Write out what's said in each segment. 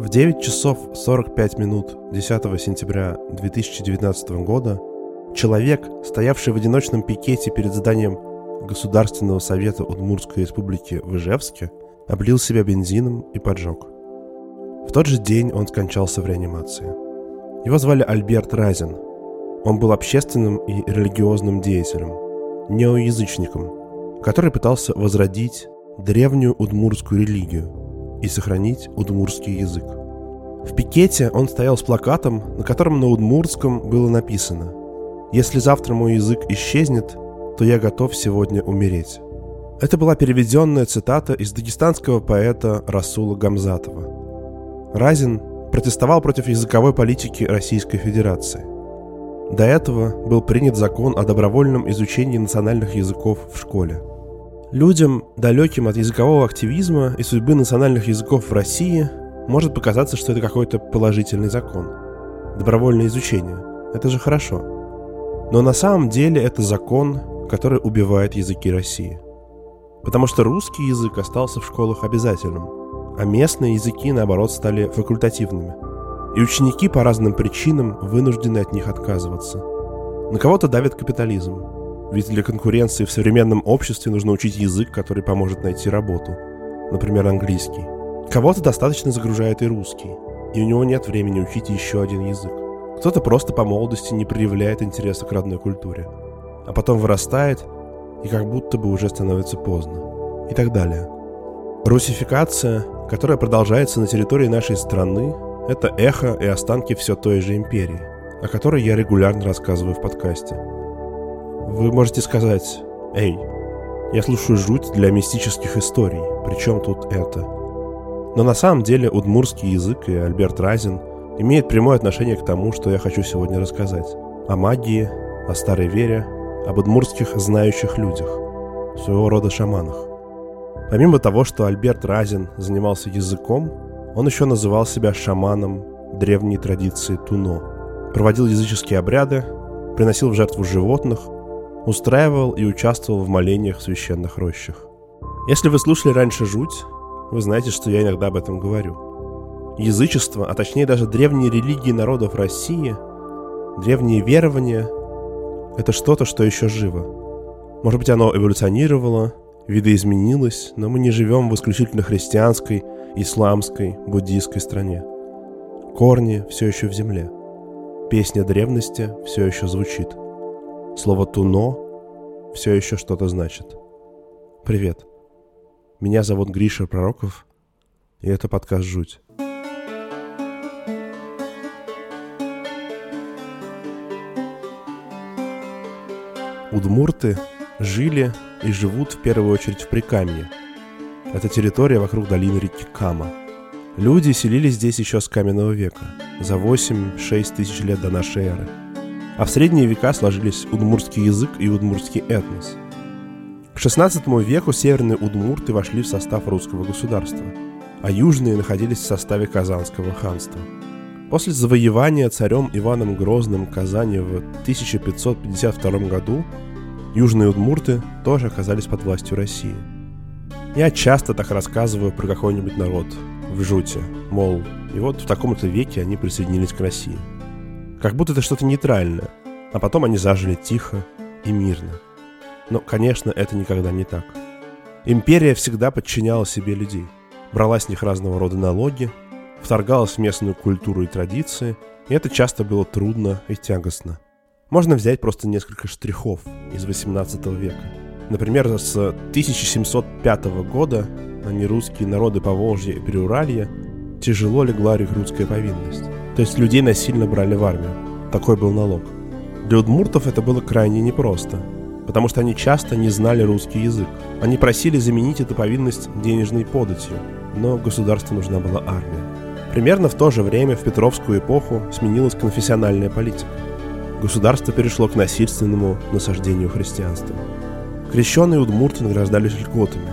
В 9 часов 45 минут 10 сентября 2019 года человек, стоявший в одиночном пикете перед зданием Государственного совета Удмуртской республики в Ижевске, облил себя бензином и поджег. В тот же день он скончался в реанимации. Его звали Альберт Разин. Он был общественным и религиозным деятелем, неоязычником, который пытался возродить древнюю удмуртскую религию и сохранить удмуртский язык. В пикете он стоял с плакатом, на котором на удмуртском было написано «Если завтра мой язык исчезнет, то я готов сегодня умереть». Это была переведенная цитата из дагестанского поэта Расула Гамзатова. Разин протестовал против языковой политики Российской Федерации. До этого был принят закон о добровольном изучении национальных языков в школе – Людям, далеким от языкового активизма и судьбы национальных языков в России, может показаться, что это какой-то положительный закон. Добровольное изучение. Это же хорошо. Но на самом деле это закон, который убивает языки России. Потому что русский язык остался в школах обязательным, а местные языки, наоборот, стали факультативными. И ученики по разным причинам вынуждены от них отказываться. На кого-то давит капитализм, ведь для конкуренции в современном обществе нужно учить язык, который поможет найти работу. Например, английский. Кого-то достаточно загружает и русский, и у него нет времени учить еще один язык. Кто-то просто по молодости не проявляет интереса к родной культуре, а потом вырастает, и как будто бы уже становится поздно. И так далее. Русификация, которая продолжается на территории нашей страны, это эхо и останки все той же империи, о которой я регулярно рассказываю в подкасте – вы можете сказать, «Эй, я слушаю жуть для мистических историй, причем тут это?» Но на самом деле удмурский язык и Альберт Разин имеют прямое отношение к тому, что я хочу сегодня рассказать. О магии, о старой вере, об удмурских знающих людях, своего рода шаманах. Помимо того, что Альберт Разин занимался языком, он еще называл себя шаманом древней традиции Туно. Проводил языческие обряды, приносил в жертву животных – устраивал и участвовал в молениях в священных рощах. Если вы слушали раньше «Жуть», вы знаете, что я иногда об этом говорю. Язычество, а точнее даже древние религии народов России, древние верования – это что-то, что еще живо. Может быть, оно эволюционировало, видоизменилось, но мы не живем в исключительно христианской, исламской, буддийской стране. Корни все еще в земле. Песня древности все еще звучит – Слово «туно» все еще что-то значит. Привет. Меня зовут Гриша Пророков, и это подкаст «Жуть». Удмурты жили и живут в первую очередь в Прикамье. Это территория вокруг долины реки Кама. Люди селились здесь еще с каменного века, за 8-6 тысяч лет до нашей эры – а в средние века сложились удмуртский язык и удмуртский этнос. К XVI веку северные удмурты вошли в состав русского государства, а южные находились в составе Казанского ханства. После завоевания царем Иваном Грозным Казани в 1552 году южные удмурты тоже оказались под властью России. Я часто так рассказываю про какой-нибудь народ в жуте, мол, и вот в таком-то веке они присоединились к России – как будто это что-то нейтральное, а потом они зажили тихо и мирно. Но, конечно, это никогда не так. Империя всегда подчиняла себе людей, брала с них разного рода налоги, вторгалась в местную культуру и традиции, и это часто было трудно и тягостно. Можно взять просто несколько штрихов из 18 века. Например, с 1705 года на нерусские народы Поволжья и Приуралья тяжело легла рекрутская повинность. То есть людей насильно брали в армию. Такой был налог. Для удмуртов это было крайне непросто, потому что они часто не знали русский язык. Они просили заменить эту повинность денежной податью, но государству нужна была армия. Примерно в то же время в Петровскую эпоху сменилась конфессиональная политика. Государство перешло к насильственному насаждению христианства. Крещенные удмурты награждались льготами,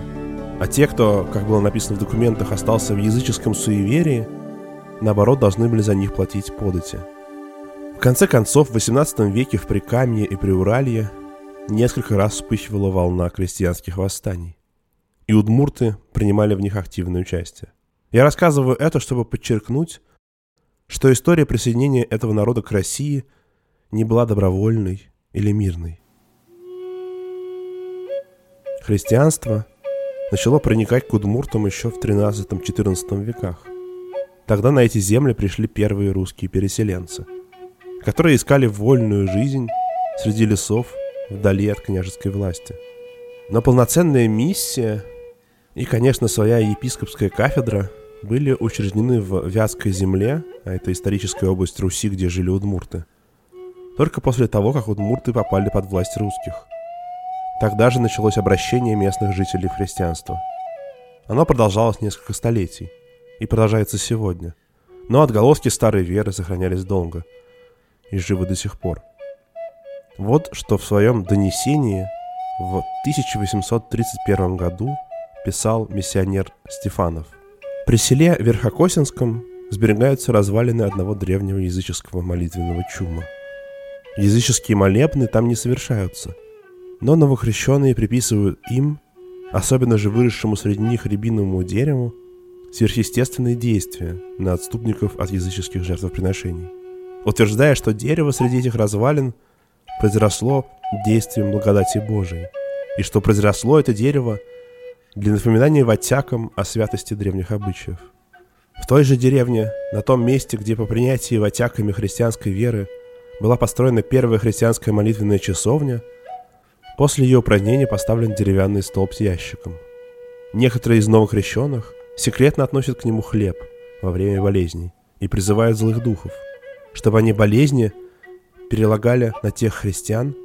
а те, кто, как было написано в документах, остался в языческом суеверии, наоборот, должны были за них платить подати. В конце концов, в XVIII веке в Прикамье и Приуралье несколько раз вспыхивала волна крестьянских восстаний, и удмурты принимали в них активное участие. Я рассказываю это, чтобы подчеркнуть, что история присоединения этого народа к России не была добровольной или мирной. Христианство начало проникать к удмуртам еще в 13-14 веках. Тогда на эти земли пришли первые русские переселенцы, которые искали вольную жизнь среди лесов вдали от княжеской власти. Но полноценная миссия и, конечно, своя епископская кафедра были учреждены в Вятской земле, а это историческая область Руси, где жили удмурты, только после того, как удмурты попали под власть русских – Тогда же началось обращение местных жителей в христианство. Оно продолжалось несколько столетий и продолжается сегодня, но отголоски старой веры сохранялись долго и живы до сих пор. Вот что в своем донесении в 1831 году писал миссионер Стефанов. При селе Верхокосинском сберегаются развалины одного древнего языческого молитвенного чума. Языческие молебны там не совершаются – но новокрещенные приписывают им, особенно же выросшему среди них рябиновому дереву, сверхъестественные действия на отступников от языческих жертвоприношений, утверждая, что дерево среди этих развалин произросло действием благодати Божией, и что произросло это дерево для напоминания ватякам о святости древних обычаев. В той же деревне, на том месте, где по принятии ватяками христианской веры была построена первая христианская молитвенная часовня – После ее упразднения поставлен деревянный столб с ящиком. Некоторые из новокрещенных секретно относят к нему хлеб во время болезней и призывают злых духов, чтобы они болезни перелагали на тех христиан,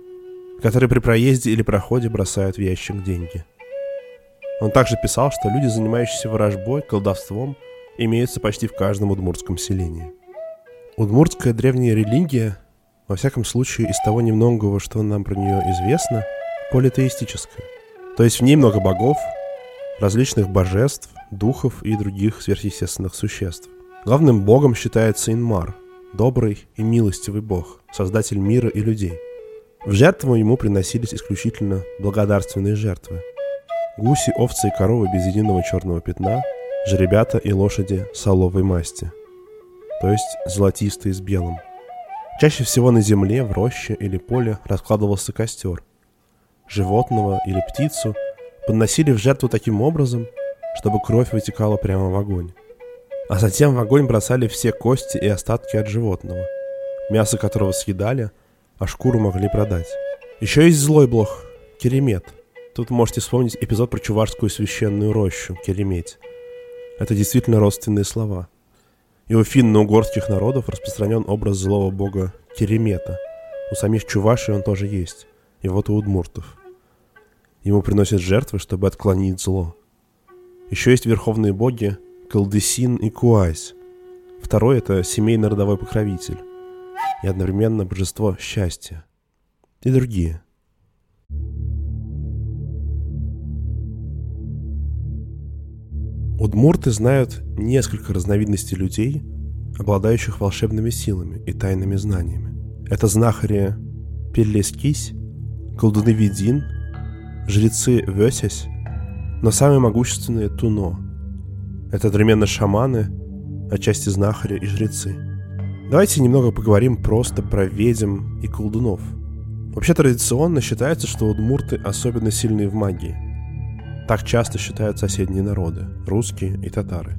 которые при проезде или проходе бросают в ящик деньги. Он также писал, что люди, занимающиеся ворожбой, колдовством, имеются почти в каждом удмуртском селении. Удмуртская древняя религия, во всяком случае из того немногого, что нам про нее известно – политеистическая. То есть в ней много богов, различных божеств, духов и других сверхъестественных существ. Главным богом считается Инмар, добрый и милостивый бог, создатель мира и людей. В жертву ему приносились исключительно благодарственные жертвы. Гуси, овцы и коровы без единого черного пятна, жеребята и лошади соловой масти, то есть золотистые с белым. Чаще всего на земле, в роще или поле раскладывался костер – животного или птицу подносили в жертву таким образом, чтобы кровь вытекала прямо в огонь. А затем в огонь бросали все кости и остатки от животного, мясо которого съедали, а шкуру могли продать. Еще есть злой блох – керемет. Тут можете вспомнить эпизод про чувашскую священную рощу – кереметь. Это действительно родственные слова. И у финно-угорских народов распространен образ злого бога Керемета. У самих чувашей он тоже есть. И вот у удмуртов – Ему приносят жертвы, чтобы отклонить зло. Еще есть верховные боги Калдесин и Куайс. Второй — это семейный родовой покровитель. И одновременно божество счастья. И другие. Удмурты знают несколько разновидностей людей, обладающих волшебными силами и тайными знаниями. Это знахари Пеллескись, колдуны Видин — жрецы Весесь, но самые могущественные Туно. Это одновременно шаманы, отчасти знахари и жрецы. Давайте немного поговорим просто про ведьм и колдунов. Вообще традиционно считается, что удмурты особенно сильные в магии. Так часто считают соседние народы, русские и татары.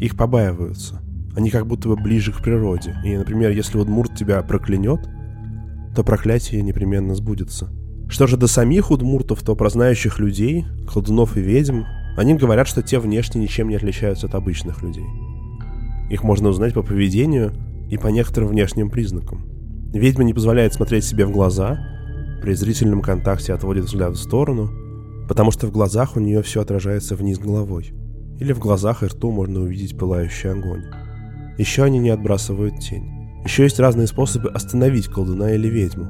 Их побаиваются. Они как будто бы ближе к природе. И, например, если удмурт тебя проклянет, то проклятие непременно сбудется – что же до самих удмуртов, то про знающих людей, колдунов и ведьм, они говорят, что те внешне ничем не отличаются от обычных людей. Их можно узнать по поведению и по некоторым внешним признакам. Ведьма не позволяет смотреть себе в глаза, при зрительном контакте отводит взгляд в сторону, потому что в глазах у нее все отражается вниз головой. Или в глазах и рту можно увидеть пылающий огонь. Еще они не отбрасывают тень. Еще есть разные способы остановить колдуна или ведьму,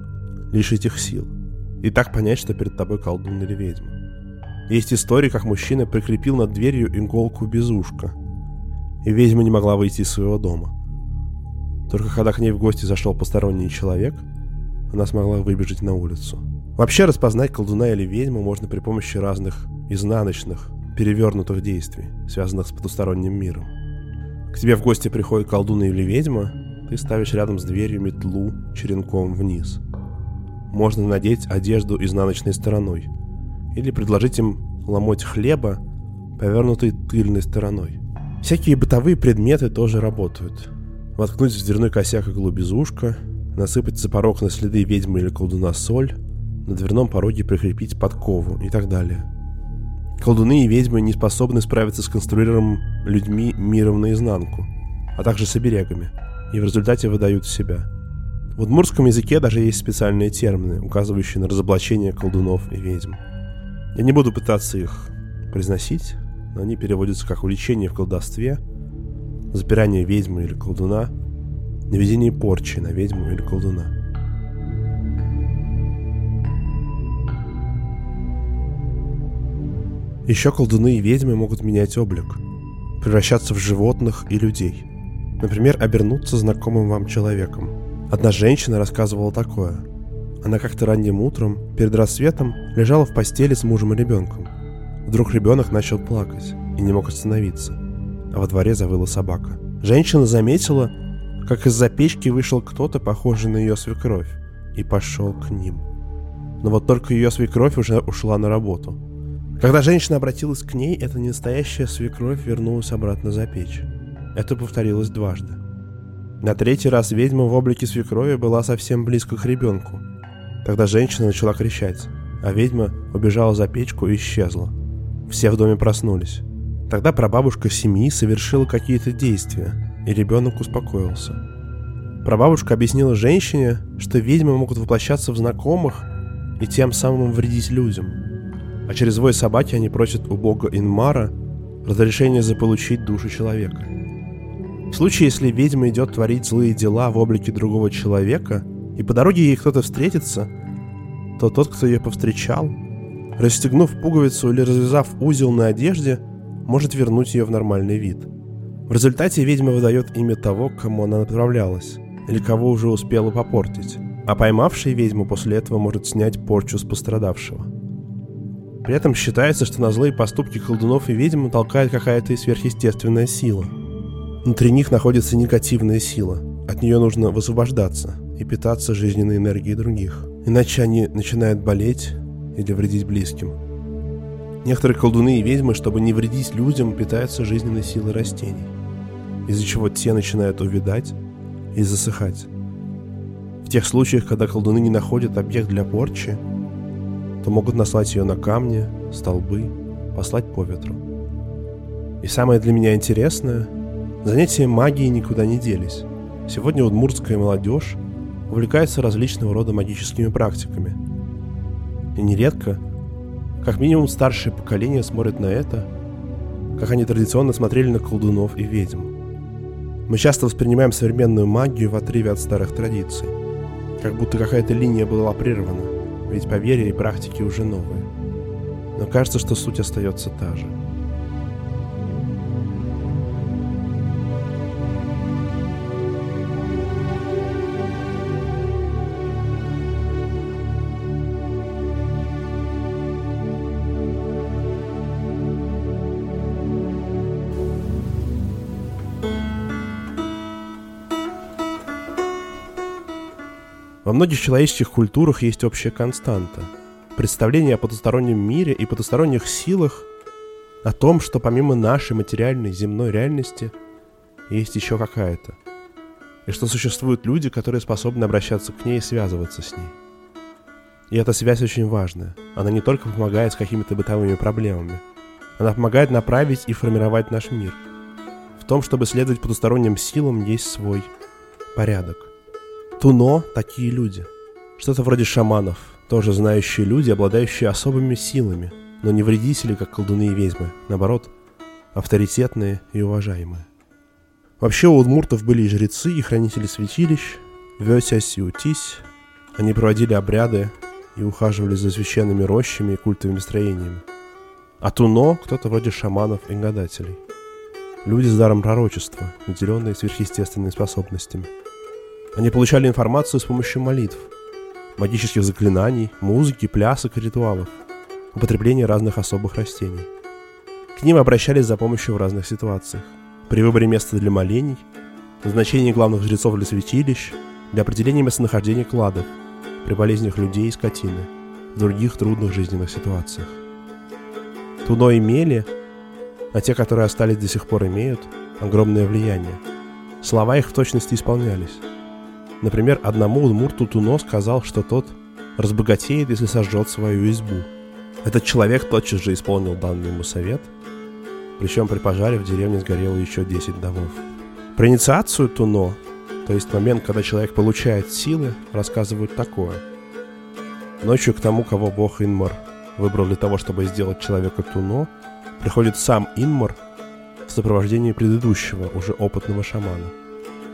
лишить их сил – и так понять, что перед тобой колдун или ведьма. Есть история, как мужчина прикрепил над дверью иголку без ушка, и ведьма не могла выйти из своего дома. Только когда к ней в гости зашел посторонний человек, она смогла выбежать на улицу. Вообще распознать колдуна или ведьму можно при помощи разных изнаночных перевернутых действий, связанных с потусторонним миром. К тебе в гости приходит колдун или ведьма, ты ставишь рядом с дверью метлу черенком вниз. Можно надеть одежду изнаночной стороной. Или предложить им ломоть хлеба, повернутой тыльной стороной. Всякие бытовые предметы тоже работают. Воткнуть в дверной косяк иглу без ушка, насыпать за порог на следы ведьмы или колдуна соль, на дверном пороге прикрепить подкову и так далее. Колдуны и ведьмы не способны справиться с конструированным людьми миром наизнанку, а также с оберегами, и в результате выдают себя. В удмурском языке даже есть специальные термины, указывающие на разоблачение колдунов и ведьм. Я не буду пытаться их произносить, но они переводятся как увлечение в колдовстве, запирание ведьмы или колдуна, наведение порчи на ведьму или колдуна. Еще колдуны и ведьмы могут менять облик, превращаться в животных и людей. Например, обернуться знакомым вам человеком. Одна женщина рассказывала такое. Она как-то ранним утром, перед рассветом, лежала в постели с мужем и ребенком. Вдруг ребенок начал плакать и не мог остановиться, а во дворе завыла собака. Женщина заметила, как из-за печки вышел кто-то, похожий на ее свекровь, и пошел к ним. Но вот только ее свекровь уже ушла на работу. Когда женщина обратилась к ней, эта ненастоящая свекровь вернулась обратно за печь. Это повторилось дважды. На третий раз ведьма в облике свекрови была совсем близко к ребенку. Тогда женщина начала кричать, а ведьма убежала за печку и исчезла. Все в доме проснулись. Тогда прабабушка семьи совершила какие-то действия, и ребенок успокоился. Прабабушка объяснила женщине, что ведьмы могут воплощаться в знакомых и тем самым вредить людям. А через вой собаки они просят у бога Инмара разрешение заполучить душу человека. В случае, если ведьма идет творить злые дела в облике другого человека, и по дороге ей кто-то встретится, то тот, кто ее повстречал, расстегнув пуговицу или развязав узел на одежде, может вернуть ее в нормальный вид. В результате ведьма выдает имя того, к кому она направлялась, или кого уже успела попортить, а поймавший ведьму после этого может снять порчу с пострадавшего. При этом считается, что на злые поступки колдунов и ведьм толкает какая-то сверхъестественная сила. Внутри них находится негативная сила. От нее нужно высвобождаться и питаться жизненной энергией других. Иначе они начинают болеть или вредить близким. Некоторые колдуны и ведьмы, чтобы не вредить людям, питаются жизненной силой растений, из-за чего те начинают увядать и засыхать. В тех случаях, когда колдуны не находят объект для порчи, то могут наслать ее на камни, столбы, послать по ветру. И самое для меня интересное, занятия магией никуда не делись. Сегодня удмуртская молодежь увлекается различного рода магическими практиками – и нередко, как минимум старшее поколение смотрит на это, как они традиционно смотрели на колдунов и ведьм. Мы часто воспринимаем современную магию в отрыве от старых традиций, как будто какая-то линия была прервана, ведь поверья и практики уже новые. Но кажется, что суть остается та же – Во многих человеческих культурах есть общая константа. Представление о потустороннем мире и потусторонних силах, о том, что помимо нашей материальной земной реальности есть еще какая-то. И что существуют люди, которые способны обращаться к ней и связываться с ней. И эта связь очень важная. Она не только помогает с какими-то бытовыми проблемами. Она помогает направить и формировать наш мир. В том, чтобы следовать потусторонним силам, есть свой порядок. Туно – такие люди. Что-то вроде шаманов, тоже знающие люди, обладающие особыми силами, но не вредители, как колдуны и ведьмы. Наоборот, авторитетные и уважаемые. Вообще у удмуртов были и жрецы, и хранители святилищ, Вёсясь и Утись. Они проводили обряды и ухаживали за священными рощами и культовыми строениями. А Туно – кто-то вроде шаманов и гадателей. Люди с даром пророчества, наделенные сверхъестественными способностями – они получали информацию с помощью молитв, магических заклинаний, музыки, плясок и ритуалов, употребления разных особых растений. К ним обращались за помощью в разных ситуациях. При выборе места для молений, назначении главных жрецов для святилищ, для определения местонахождения кладов, при болезнях людей и скотины, в других трудных жизненных ситуациях. Туно имели, а те, которые остались до сих пор имеют, огромное влияние. Слова их в точности исполнялись. Например, одному удмурту Туно сказал, что тот разбогатеет, если сожжет свою избу. Этот человек тотчас же исполнил данный ему совет, причем при пожаре в деревне сгорело еще 10 домов. Про инициацию Туно, то есть момент, когда человек получает силы, рассказывают такое. Ночью к тому, кого бог Инмар выбрал для того, чтобы сделать человека Туно, приходит сам Инмар в сопровождении предыдущего, уже опытного шамана.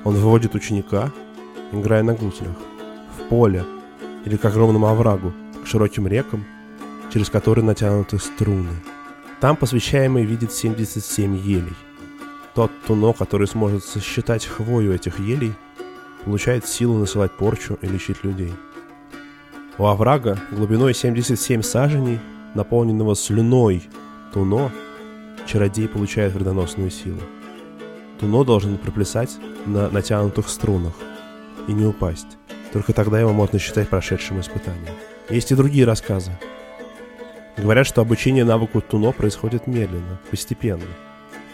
Он выводит ученика, играя на гуслях, в поле или к огромному оврагу, к широким рекам, через которые натянуты струны. Там посвящаемый видит 77 елей. Тот туно, который сможет сосчитать хвою этих елей, получает силу насылать порчу и лечить людей. У оврага глубиной 77 саженей, наполненного слюной туно, чародей получает вредоносную силу. Туно должен проплясать на натянутых струнах и не упасть. Только тогда его можно считать прошедшим испытанием. Есть и другие рассказы. Говорят, что обучение навыку туно происходит медленно, постепенно.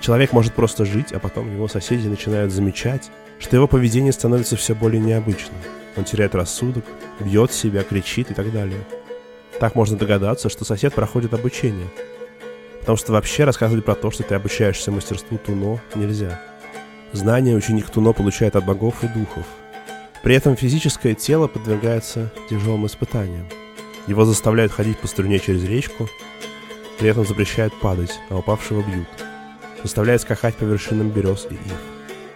Человек может просто жить, а потом его соседи начинают замечать, что его поведение становится все более необычным. Он теряет рассудок, бьет себя, кричит и так далее. Так можно догадаться, что сосед проходит обучение. Потому что вообще рассказывать про то, что ты обучаешься мастерству туно, нельзя. Знания ученик туно получает от богов и духов. При этом физическое тело подвергается тяжелым испытаниям. Его заставляют ходить по струне через речку, при этом запрещают падать, а упавшего бьют. Заставляют скакать по вершинам берез и ив.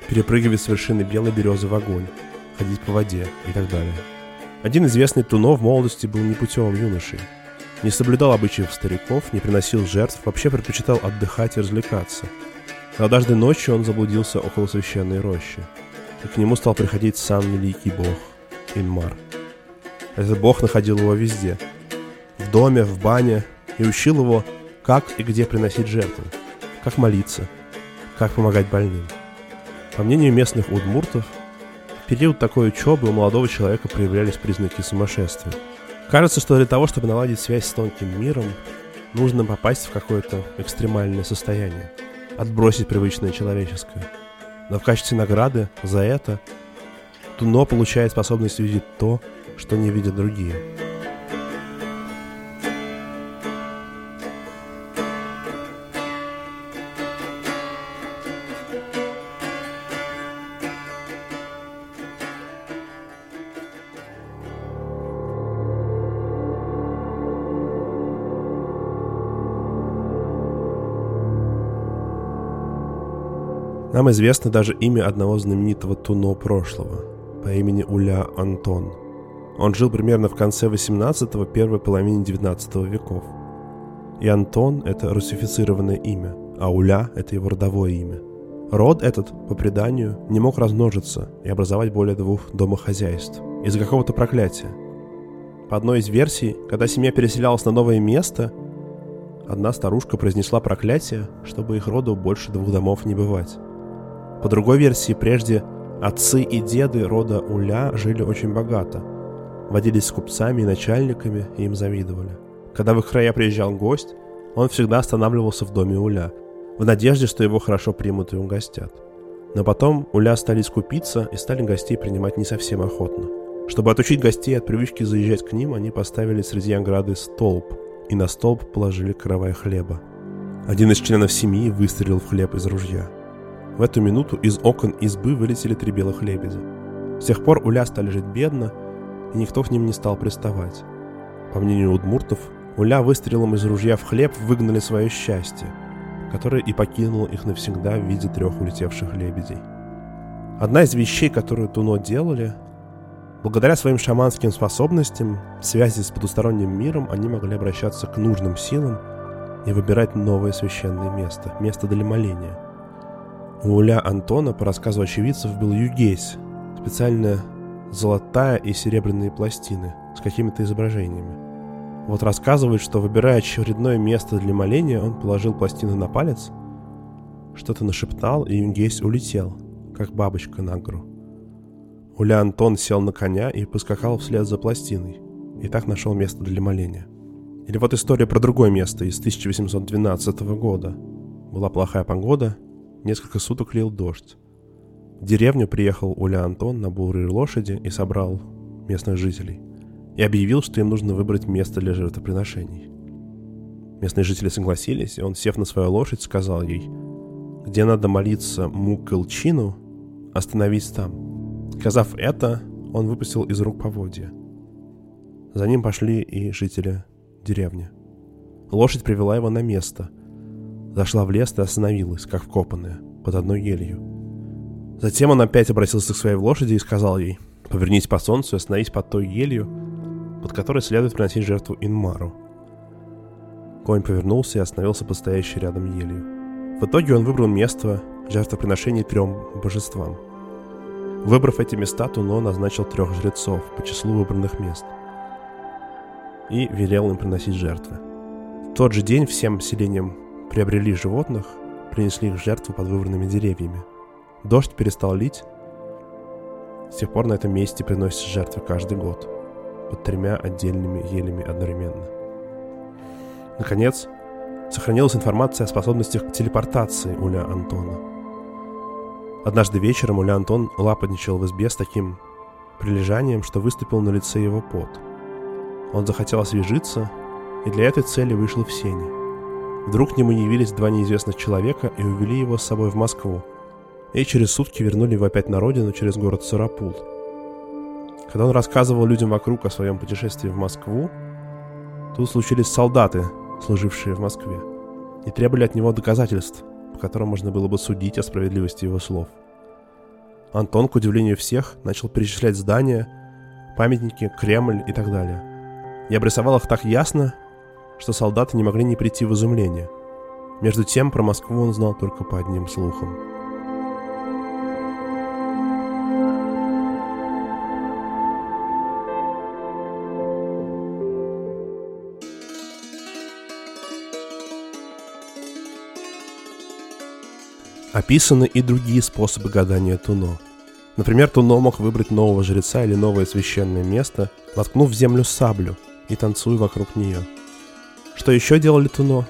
Перепрыгивать с вершины белой березы в огонь, ходить по воде и так далее. Один известный Туно в молодости был непутевым юношей. Не соблюдал обычаев стариков, не приносил жертв, вообще предпочитал отдыхать и развлекаться. Но однажды ночью он заблудился около священной рощи, и к нему стал приходить сам великий бог Инмар. Этот бог находил его везде. В доме, в бане, и учил его, как и где приносить жертвы, как молиться, как помогать больным. По мнению местных удмуртов, в период такой учебы у молодого человека проявлялись признаки сумасшествия. Кажется, что для того, чтобы наладить связь с тонким миром, нужно попасть в какое-то экстремальное состояние, отбросить привычное человеческое. Но в качестве награды за это Туно получает способность видеть то, что не видят другие. Нам известно даже имя одного знаменитого туно прошлого по имени Уля Антон. Он жил примерно в конце 18-го, первой половине 19 веков. И Антон – это русифицированное имя, а Уля – это его родовое имя. Род этот, по преданию, не мог размножиться и образовать более двух домохозяйств из-за какого-то проклятия. По одной из версий, когда семья переселялась на новое место, одна старушка произнесла проклятие, чтобы их роду больше двух домов не бывать. По другой версии, прежде отцы и деды рода Уля жили очень богато, водились с купцами и начальниками и им завидовали. Когда в их края приезжал гость, он всегда останавливался в доме Уля, в надежде, что его хорошо примут и угостят. Но потом Уля стали скупиться и стали гостей принимать не совсем охотно. Чтобы отучить гостей от привычки заезжать к ним, они поставили среди ограды столб, и на столб положили каравай хлеба. Один из членов семьи выстрелил в хлеб из ружья – в эту минуту из окон избы вылетели три белых лебедя. С тех пор Уля стали жить бедно, и никто к ним не стал приставать. По мнению удмуртов, Уля выстрелом из ружья в хлеб выгнали свое счастье, которое и покинуло их навсегда в виде трех улетевших лебедей. Одна из вещей, которую Туно делали, благодаря своим шаманским способностям, связи с потусторонним миром, они могли обращаться к нужным силам и выбирать новое священное место, место для моления – у Уля Антона, по рассказу очевидцев, был югейс, специально золотая и серебряные пластины с какими-то изображениями. Вот рассказывает, что выбирая очередное место для моления, он положил пластину на палец, что-то нашептал, и Ингейс улетел, как бабочка на гору. Уля Антон сел на коня и поскакал вслед за пластиной, и так нашел место для моления. Или вот история про другое место из 1812 года. Была плохая погода, несколько суток лил дождь. В деревню приехал Уля Антон на бурой лошади и собрал местных жителей. И объявил, что им нужно выбрать место для жертвоприношений. Местные жители согласились, и он, сев на свою лошадь, сказал ей, где надо молиться Мукалчину, остановись там. Сказав это, он выпустил из рук поводья. За ним пошли и жители деревни. Лошадь привела его на место. Зашла в лес и остановилась, как вкопанная, под одной елью. Затем он опять обратился к своей лошади и сказал ей, «Повернись по солнцу и остановись под той елью, под которой следует приносить жертву Инмару». Конь повернулся и остановился под стоящей рядом елью. В итоге он выбрал место жертвоприношений трем божествам. Выбрав эти места, Туно назначил трех жрецов по числу выбранных мест и велел им приносить жертвы. В тот же день всем селениям приобрели животных, принесли их в жертву под выбранными деревьями. Дождь перестал лить. С тех пор на этом месте приносятся жертвы каждый год, под тремя отдельными елями одновременно. Наконец, сохранилась информация о способностях к телепортации Уля Антона. Однажды вечером Уля Антон лапотничал в избе с таким прилежанием, что выступил на лице его пот – он захотел освежиться, и для этой цели вышел в сене. Вдруг к нему явились два неизвестных человека и увели его с собой в Москву. И через сутки вернули его опять на родину через город Сарапул. Когда он рассказывал людям вокруг о своем путешествии в Москву, тут случились солдаты, служившие в Москве, и требовали от него доказательств, по которым можно было бы судить о справедливости его слов. Антон, к удивлению всех, начал перечислять здания, памятники, Кремль и так далее – я обрисовал их так ясно, что солдаты не могли не прийти в изумление. Между тем, про Москву он знал только по одним слухам. Описаны и другие способы гадания Туно. Например, Туно мог выбрать нового жреца или новое священное место, воткнув в землю саблю – и танцую вокруг нее. Что еще делали Туно?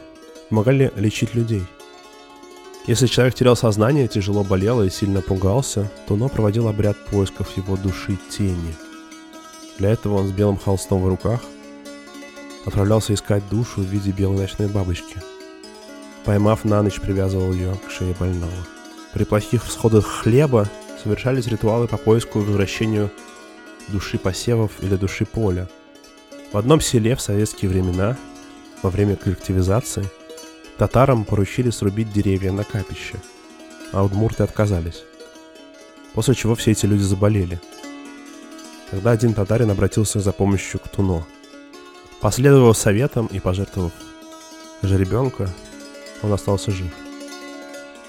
Помогали лечить людей. Если человек терял сознание, тяжело болел и сильно пугался, Туно проводил обряд поисков его души тени. Для этого он с белым холстом в руках отправлялся искать душу в виде белой ночной бабочки. Поймав на ночь, привязывал ее к шее больного. При плохих всходах хлеба совершались ритуалы по поиску и возвращению души посевов или души поля – в одном селе в советские времена, во время коллективизации, татарам поручили срубить деревья на капище, а удмурты отказались. После чего все эти люди заболели. Тогда один татарин обратился за помощью к Туно. Последовав советам и пожертвовав жеребенка, он остался жив.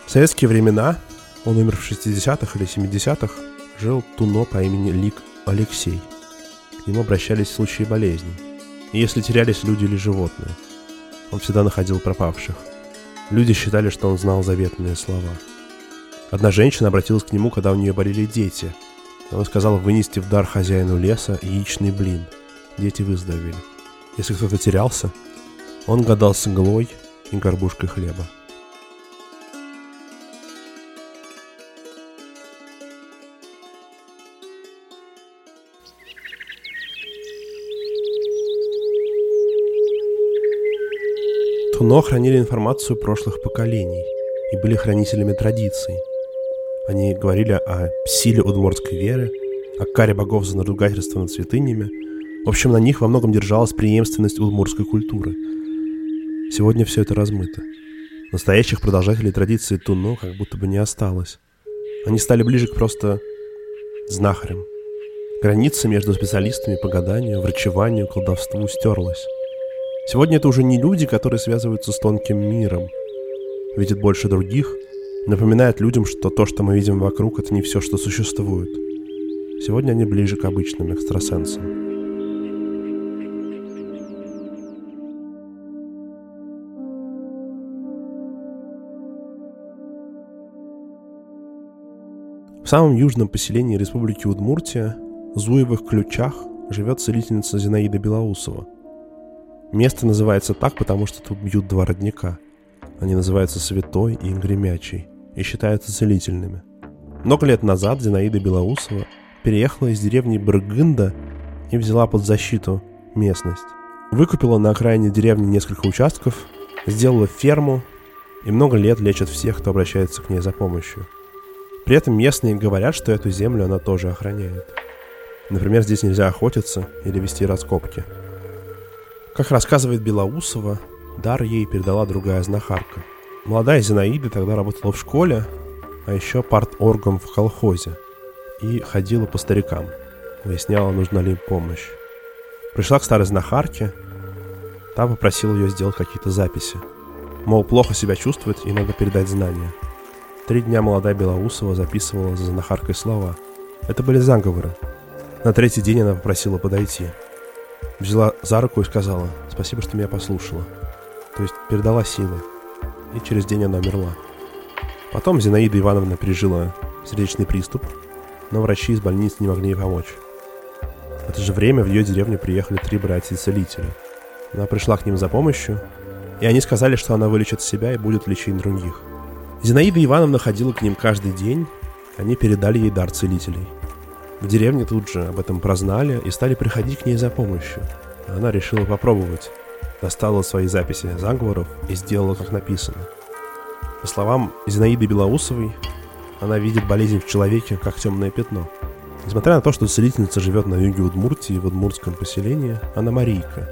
В советские времена, он умер в 60-х или 70-х, жил Туно по имени Лик Алексей – к нему обращались в случае болезней. И если терялись люди или животные, он всегда находил пропавших. Люди считали, что он знал заветные слова. Одна женщина обратилась к нему, когда у нее болели дети. Он сказал вынести в дар хозяину леса яичный блин. Дети выздоровели. Если кто-то терялся, он гадал с иглой и горбушкой хлеба. Туно хранили информацию прошлых поколений и были хранителями традиций. Они говорили о силе удмуртской веры, о каре богов за надругательство над святынями. В общем, на них во многом держалась преемственность удмуртской культуры. Сегодня все это размыто. Настоящих продолжателей традиции Туно как будто бы не осталось. Они стали ближе к просто знахарям. Граница между специалистами по гаданию, врачеванию, колдовству стерлась. Сегодня это уже не люди, которые связываются с тонким миром, видят больше других, напоминают людям, что то, что мы видим вокруг, это не все, что существует. Сегодня они ближе к обычным экстрасенсам. В самом южном поселении Республики Удмуртия, Зуевых Ключах, живет целительница Зинаида Белоусова – Место называется так, потому что тут бьют два родника. Они называются Святой и Гремячий и считаются целительными. Много лет назад Зинаида Белоусова переехала из деревни Брыгында и взяла под защиту местность. Выкупила на окраине деревни несколько участков, сделала ферму и много лет лечит всех, кто обращается к ней за помощью. При этом местные говорят, что эту землю она тоже охраняет. Например, здесь нельзя охотиться или вести раскопки. Как рассказывает Белоусова, дар ей передала другая знахарка. Молодая Зинаида тогда работала в школе, а еще парт-оргом в колхозе и ходила по старикам, выясняла, нужна ли им помощь. Пришла к старой знахарке, та попросила ее сделать какие-то записи. Мол, плохо себя чувствует и надо передать знания – Три дня молодая Белоусова записывала за знахаркой слова. Это были заговоры. На третий день она попросила подойти. Взяла за руку и сказала «Спасибо, что меня послушала». То есть передала силы. И через день она умерла. Потом Зинаида Ивановна пережила сердечный приступ, но врачи из больницы не могли ей помочь. В это же время в ее деревню приехали три братья-целителя. Она пришла к ним за помощью, и они сказали, что она вылечит себя и будет лечить других – Зинаида Ивановна ходила к ним каждый день, они передали ей дар целителей. В деревне тут же об этом прознали и стали приходить к ней за помощью. Она решила попробовать. Достала свои записи заговоров и сделала, как написано. По словам Зинаиды Белоусовой, она видит болезнь в человеке, как темное пятно. Несмотря на то, что целительница живет на юге Удмуртии, в удмуртском поселении, она Марийка.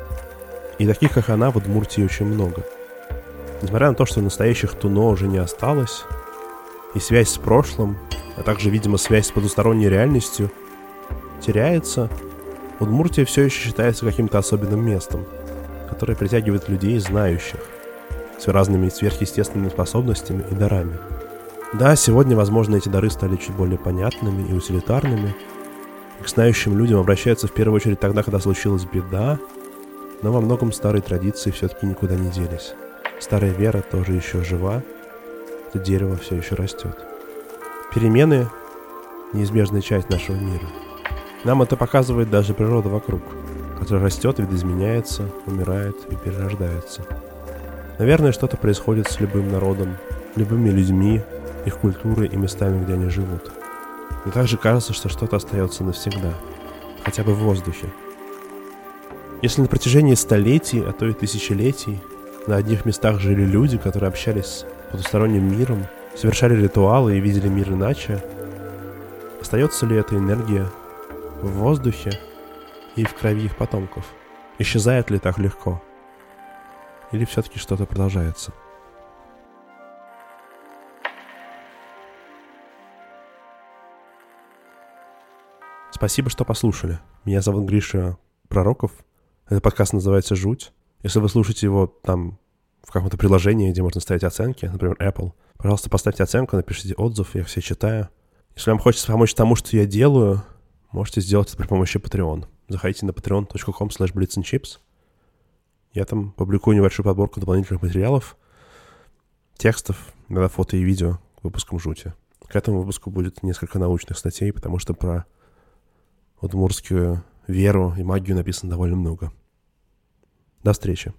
И таких, как она, в Удмуртии очень много – Несмотря на то, что настоящих Туно уже не осталось, и связь с прошлым, а также, видимо, связь с потусторонней реальностью теряется, Удмуртия все еще считается каким-то особенным местом, которое притягивает людей, знающих, с разными сверхъестественными способностями и дарами. Да, сегодня, возможно, эти дары стали чуть более понятными и утилитарными, к знающим людям обращаются в первую очередь тогда, когда случилась беда, но во многом старые традиции все-таки никуда не делись. Старая вера тоже еще жива, это дерево все еще растет. Перемены – неизбежная часть нашего мира. Нам это показывает даже природа вокруг, которая растет, видоизменяется, умирает и перерождается. Наверное, что-то происходит с любым народом, любыми людьми, их культурой и местами, где они живут. Но также кажется, что что-то остается навсегда, хотя бы в воздухе. Если на протяжении столетий, а то и тысячелетий на одних местах жили люди, которые общались потусторонним миром, совершали ритуалы и видели мир иначе. Остается ли эта энергия в воздухе и в крови их потомков? Исчезает ли так легко? Или все-таки что-то продолжается? Спасибо, что послушали. Меня зовут Гриша Пророков. Этот подкаст называется «Жуть». Если вы слушаете его там в каком-то приложении, где можно ставить оценки, например, Apple, пожалуйста, поставьте оценку, напишите отзыв, я все читаю. Если вам хочется помочь тому, что я делаю, можете сделать это при помощи Patreon. Заходите на patreon.com slash. Я там публикую небольшую подборку дополнительных материалов, текстов, иногда фото и видео к выпускам жути. К этому выпуску будет несколько научных статей, потому что про удмурскую веру и магию написано довольно много. До встречи.